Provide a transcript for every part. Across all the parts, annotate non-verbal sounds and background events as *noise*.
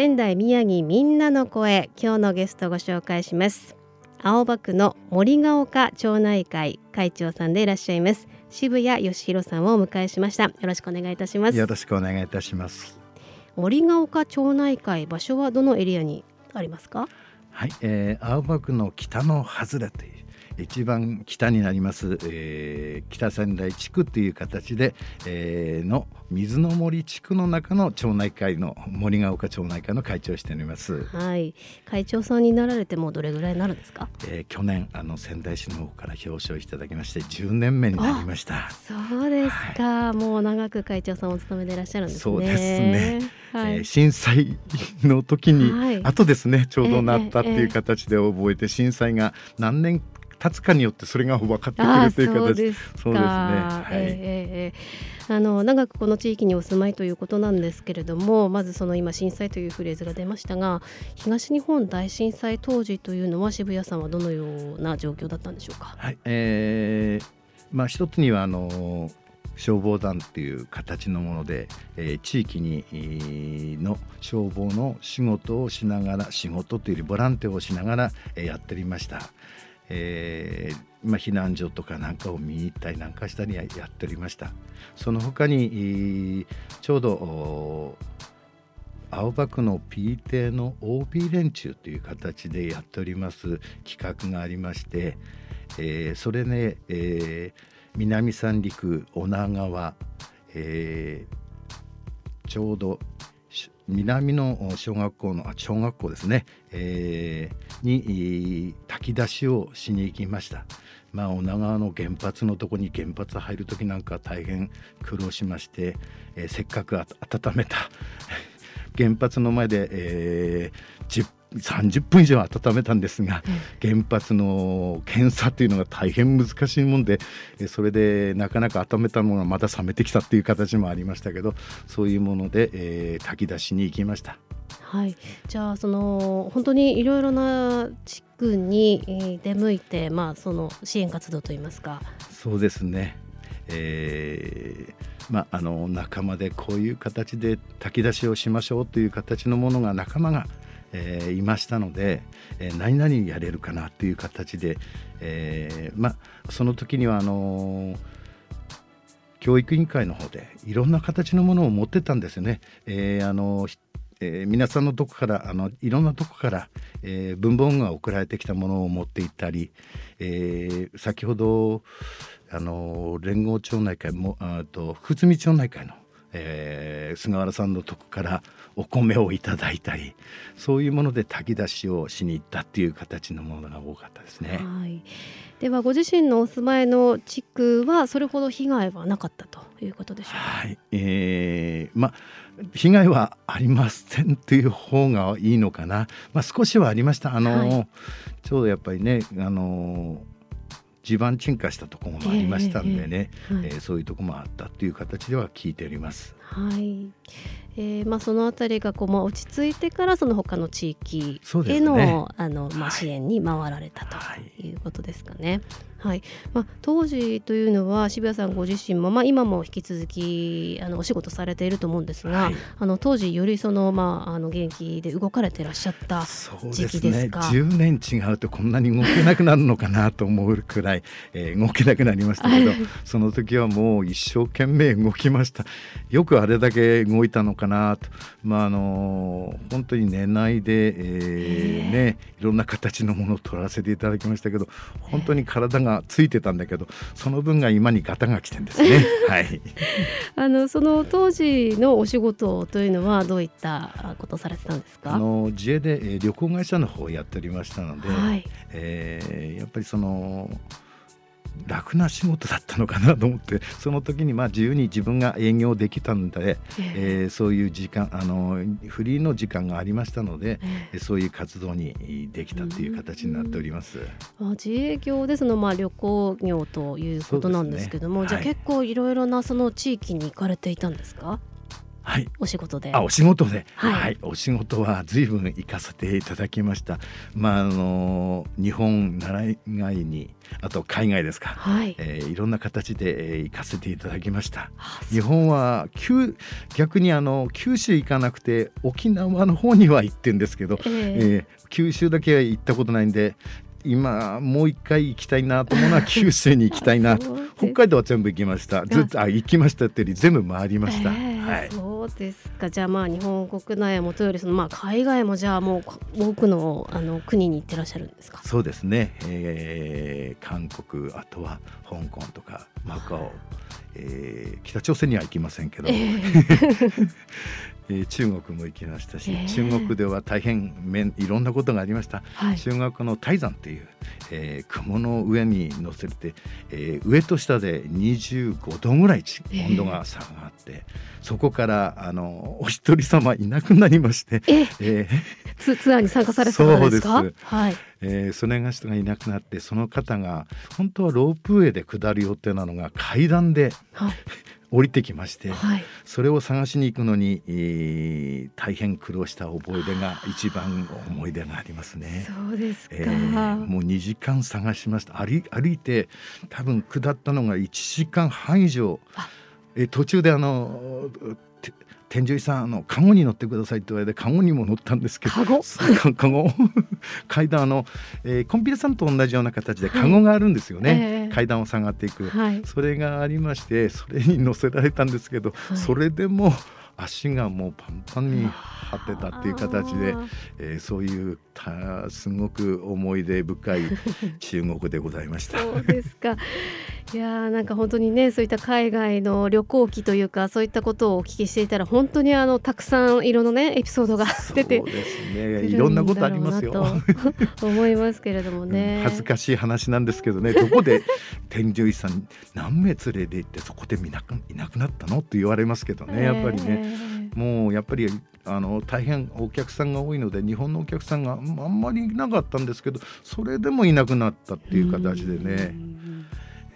仙台宮城みんなの声今日のゲストをご紹介します。青葉区の森ヶ丘町内会会長さんでいらっしゃいます。渋谷義弘さんをお迎えしました。よろしくお願いいたします。よろしくお願いいたします。森ヶ丘町内会場所はどのエリアにありますか？はい、えー、青葉区の北の外れという一番北になります、えー、北仙台地区という形で、えー、の水の森地区の中の町内会の森ヶ丘町内会の会長をしております。はい、会長さんになられてもどれぐらいになるんですか？えー、去年あの仙台市の方から表彰いただきまして10年目になりました。そうですか、はい、もう長く会長さんを務めていらっしゃるんですね。そうですね。はい、えー、震災の時に、はい、後ですねちょうどなったっていう形で覚えて、震災が何年経つかによってそれが分かってくるという形そうですね。はい、えー、あの長くこの地域にお住まいということなんですけれどもまずその今震災というフレーズが出ましたが東日本大震災当時というのは渋谷さんはどのような状況だったんでしょうか？はい、えー、まあ一つにはあの消防団っていう形のもので、えー、地域にの消防の仕事をしながら仕事というよりボランティアをしながら、えー、やっておりました。えーまあ、避難所とかなんかを見に行ったりなんかしたりやっておりました。その他にちょうど青葉区の P 邸の OB 連中という形でやっております企画がありまして、えー、それね、えー、南三陸女川、えー、ちょうど南の小学校のあ小学校ですね、えー、に炊き出しをしに行きました。まあ、女川の原発のとこに原発入る時なんか大変苦労しまして、えー、せっかく *laughs* 温めた原発の前で、えー、30分以上温めたんですが、原発の検査というのが大変難しいもんでそれでなかなか温めたものがまた冷めてきたっていう形もありましたけどそういうもので、えー、炊き出しに行きました。はい、じゃあその本当にいろいろな地区に出向いて、まあ、その支援活動といいますか。そうですね、えーまあ、あの仲間でこういう形で炊き出しをしましょうという形のものが仲間がえー、いましたので、えー、何々やれるかなという形で、えー、まあ、その時にはあの教育委員会の方でいろんな形のものを持ってたんですよね。えあのえー、皆さんのとこからあのいろんなとこから、えー、文房具が送られてきたものを持っていったり、えー、先ほどあの連合町内会もあと福住町内会の、えー、菅原さんのとこからお米をいただいたりそういうもので炊き出しをしに行ったっていう形のものが多かったですね。はい、ではご自身のお住まいの地区はそれほど被害はなかったということでしょうか？はい、えー、まあ被害はありませんという方がいいのかな。まあ少しはありました。あの、はい、ちょうどやっぱりねあの地盤沈下したところもありましたんでね、えーはい、えー、そういうところもあったという形では聞いております。はい、えーまあ、そのあたりがこう、まあ、落ち着いてからその他の地域へのね、あのまあ、支援に回られたとい。うことですかね。はい。まあ、当時というのは渋谷さんご自身も、まあ、今も引き続きあのお仕事されていると思うんですが、はい、あの当時よりその、まあ、あの元気で動かれていらっしゃった時期ですかですね10年違うとこんなに動けなくなるのかなと思うくらい、えー、動けなくなりましたけど *laughs* その時はもう一生懸命動きました。よくあれだけ動いたのかなと、まあ、あの本当に寝ないで、えーね、いろんな形のものを取らせていただきましたけど本当に体ががついてたんだけどその分が今にガタが来てんですね。*laughs* はい、あのその当時のお仕事というのはどういったことされてたんですか？あの自営で、えー、旅行会社の方をやっておりましたので、はい、えー、やっぱりその楽な仕事だったのかなと思って *laughs* その時にまあ自由に自分が営業できたんで、えー、そういう時間あのフリーの時間がありましたので、えー、そういう活動にできたという形になっております。あ自営業でそのまあ旅行業ということなんですけども、ね、じゃあ結構いろいろなその地域に行かれていたんですか？はい、お仕事で。あ、お仕事で、はい、はい、お仕事は随分行かせていただきました。まああの日本内外にあと海外ですか、はい、えー、いろんな形で、えー、行かせていただきました。日本は旧逆にあの九州行かなくて沖縄の方には行ってんですけど、えー、えー、九州だけは行ったことないんで今もう一回行きたいなと思うのは九州に行きたいなと。*laughs* 北海道は全部行きました。ずっとあ行きましたってより全部回りました、えー、はい、そうですか。じゃあまあ日本国内はもとよりそのまあ海外もじゃあもう多くのあの国に行ってらっしゃるんですか？そうですね、えー、韓国あとは香港とかマカオ、えー、北朝鮮には行きませんけど、えー *laughs* えー、中国も行きましたし、えー、中国では大変めいろんなことがありました、はい、中国の泰山という、えー、雲の上に乗せて、えー、上と下で25度ぐらい温度が差があって、えー、そこからあのお一人様いなくなりまして、ええ。ー、ツアーに参加されたんですか？はいえー、それが人がいなくなってその方が本当はロープウェイで下る予定なのが階段で、はい。*laughs* 降りてきまして、はい、それを探しに行くのに、えー、大変苦労した覚え出が一番思い出がありますね。そうですか、えー、もう2時間探しました。歩歩いて多分下ったのが1時間半以上。え途中であの天井さんあのカゴに乗ってくださいって言われてカゴにも乗ったんですけどカゴ？カゴ。*laughs* *laughs* 階段あの、えー、コンピュータさんと同じような形でカゴがあるんですよね、はいえ。ー、階段を下がっていく、はい、それがありましてそれに乗せられたんですけど、はい、それでも足がもうパンパンに張ってたっていう形で、えー、そういうたすごく思い出深い *laughs* 中国でございました。そうですか。いやなんか本当にねそういった海外の旅行記というかそういったことをお聞きしていたら本当にあのたくさん色のねエピソードが出てそうですね。いろんなことありますよ。思いますけれどもね、うん、恥ずかしい話なんですけどね。どこで天井医さん何名連れて行ってそこで見なくいなくなったの？って言われますけどねやっぱりね、もうやっぱりあの大変お客さんが多いので日本のお客さんがあんまりいなかったんですけどそれでもいなくなったっていう形でね。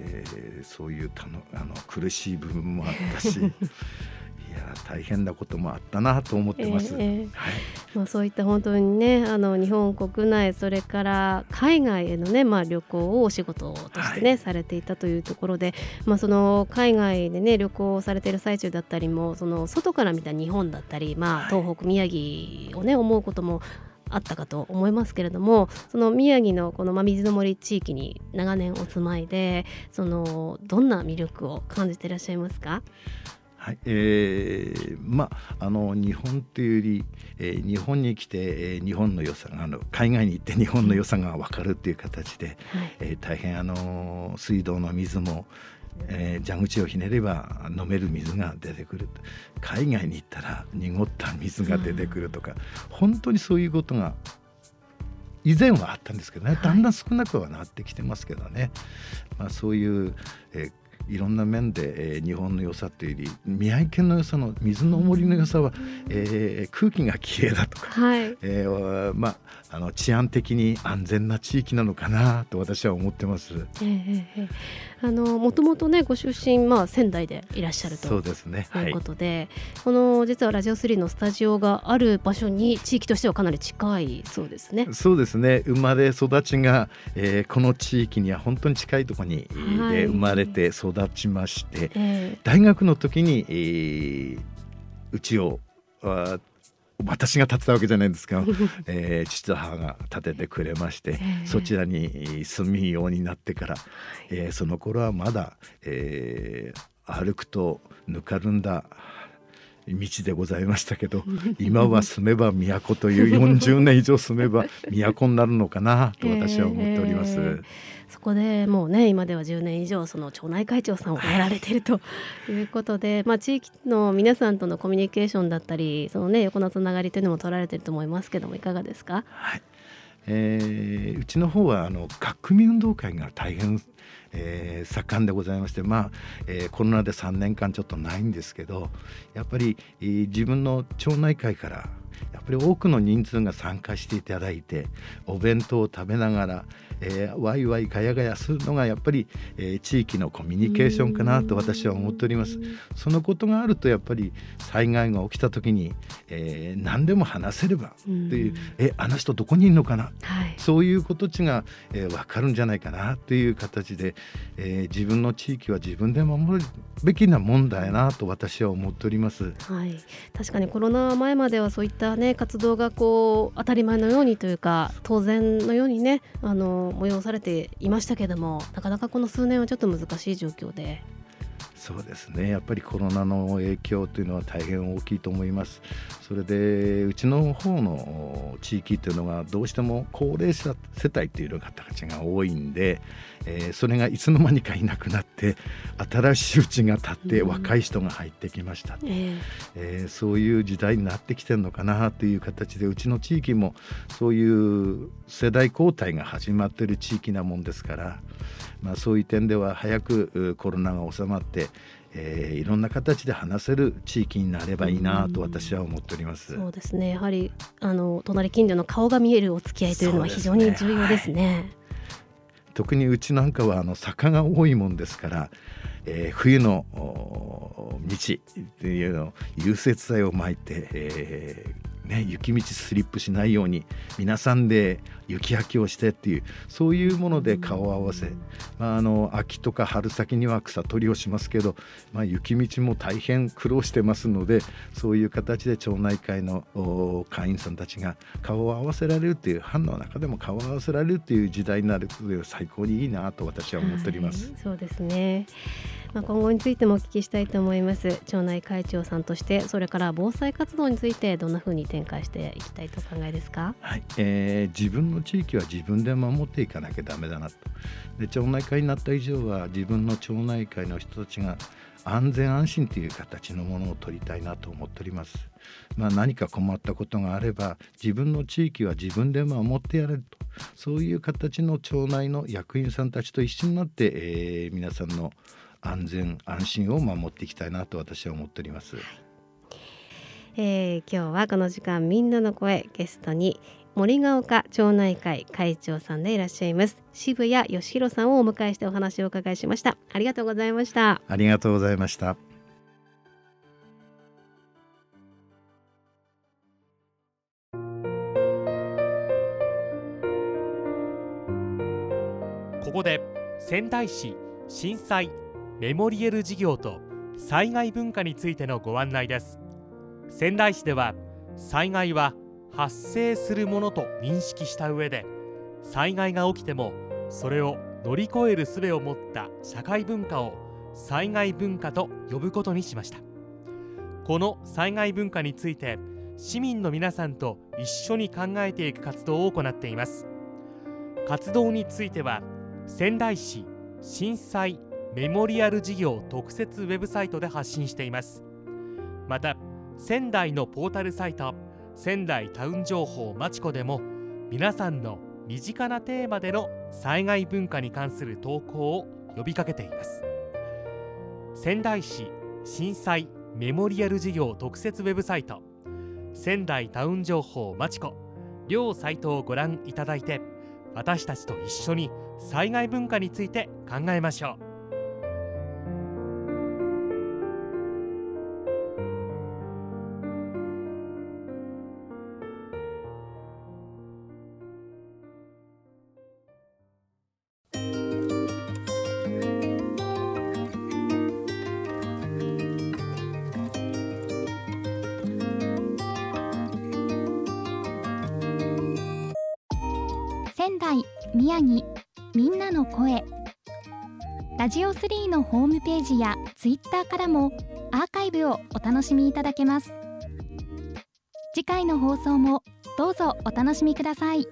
えー、そういうたのあの苦しい部分もあったしい *laughs* や大変なこともあったなと思ってます。えー、はい、まあそういった本当にねあの日本国内それから海外へのねまあ旅行をお仕事としてね、はい、されていたというところで、まあその海外でね旅行をされている最中だったりもその外から見た日本だったりまあ東北宮城をね思うこともあったかと思いますけれどもその宮城のこの水の森地域に長年お住まいでそのどんな魅力を感じていらっしゃいますか？はい。えー、まああの日本というより、えー、日本に来て、えー、日本の良さがあの海外に行って日本の良さが分かるっていう形で、はい、えー、大変あの水道の水もえー、蛇口をひねれば飲める水が出てくる海外に行ったら濁った水が出てくるとか、うん、本当にそういうことが以前はあったんですけどねだんだん少なくはなってきてますけどね、まあ、そういう、えーいろんな面で、えー、日本の良さというより宮城県の良さの水の森の良さは、えー、空気がきれいだとか、はい、えー、まああの治安的に安全な地域なのかなと私は思ってます。えー、あのもともとねご出身まあ仙台でいらっしゃるとそうですね。ということで、はい、この実はラジオ3のスタジオがある場所に地域としてはかなり近いそうですね。そうですね。生まれ育ちが、えー、この地域には本当に近いところに、はい、で生まれて育ちまして、えー、大学の時に、えー、うちを私が建てたわけじゃないんですが、*laughs* えー、父と母が建ててくれまして、えー、そちらに住みようになってから、えー、その頃はまだ、えー、歩くとぬかるんだ道でございましたけど今は住めば都という40年以上住めば都になるのかなと私は思っております。えーそこでもうね今では10年以上その町内会長さんをやられていると *laughs* いうことで、まあ、地域の皆さんとのコミュニケーションだったりその、ね、横のつながりというのも取られていると思いますけどもいかがですか、はい。えー、うちの方はあの革命運動会が大変えー、盛んでございましてまあ、えー、コロナで3年間ちょっとないんですけどやっぱり、えー、自分の町内会からやっぱり多くの人数が参加していただいてお弁当を食べながら、えー、ワイワイガヤガヤするのがやっぱり、えー、地域のコミュニケーションかなと私は思っております。そのことがあるとやっぱり災害が起きた時に、えー、何でも話せればっていうえあの人どこにいるのかな、はい、そういうことちが、えー、分かるんじゃないかなという形で、えー、自分の地域は自分で守るべきなもんだよなと私は思っております、はい、確かにコロナ前まではそういった、ね、活動がこう当たり前のようにというか当然のようにねあの催されていましたけどもなかなかこの数年はちょっと難しい状況で。そうですねやっぱりコロナの影響というのは大変大きいと思いますそれでうちの方の地域というのがどうしても高齢者世帯という方たちが多いんで、えー、それがいつの間にかいなくなって新しいうちが立って若い人が入ってきました、うん、えー、えー、そういう時代になってきてるのかなという形でうちの地域もそういう世代交代が始まっている地域なもんですから、まあ、そういう点では早くコロナが収まって、えー、いろんな形で話せる地域になればいいなと私は思っております。そうですね。やはりあの隣近所の顔が見えるお付き合いというのは非常に重要ですね。特にうちなんかはあの坂が多いもんですから、えー、冬の道っていうの融雪剤をまいて、えー、ね、雪道スリップしないように皆さんで雪焼きをしてっていうそういうもので顔を合わせ、まあ、あの秋とか春先には草取りをしますけど、まあ、雪道も大変苦労してますのでそういう形で町内会の会員さんたちが顔を合わせられるっていう班の中でも顔を合わせられるっていう時代になると最高にいいなと私は思っております。はい、そうですね。まあ、今後についてもお聞きしたいと思います。町内会長さんとしてそれから防災活動についてどんなふうに展開していきたいとお考えですか、はい。えー、自分の地域は自分で守っていかなきゃだめだなと。で町内会になった以上は自分の町内会の人たちが安全安心という形のものを取りたいなと思っております。まあ、何か困ったことがあれば自分の地域は自分で守ってやれると。そういう形の町内の役員さんたちと一緒になって、えー、皆さんの安全安心を守っていきたいなと私は思っております。はい、えー、今日はこの時間みんなの声ゲストに森ヶ丘町内会会長さんでいらっしゃいます。渋谷義弘さんをお迎えしてお話をお伺いしました。ありがとうございました。ありがとうございました。ここで仙台市震災メモリエル事業と災害文化についてのご案内です仙台市では災害は発生するものと認識した上で災害が起きてもそれを乗り越える術を持った社会文化を災害文化と呼ぶことにしました。この災害文化について市民の皆さんと一緒に考えていく活動を行っています。活動については仙台市震災メモリアル事業特設ウェブサイトで発信しています。また仙台のポータルサイト仙台タウン情報まちこでも皆さんの身近なテーマでの災害文化に関する投稿を呼びかけています。仙台市震災メモリアル事業特設ウェブサイト仙台タウン情報まちこ両サイトをご覧いただいて私たちと一緒に災害文化について考えましょう。宮城みんなの声ラジオ3のホームページやツイッターからもアーカイブをお楽しみいただけます次回の放送もどうぞお楽しみください。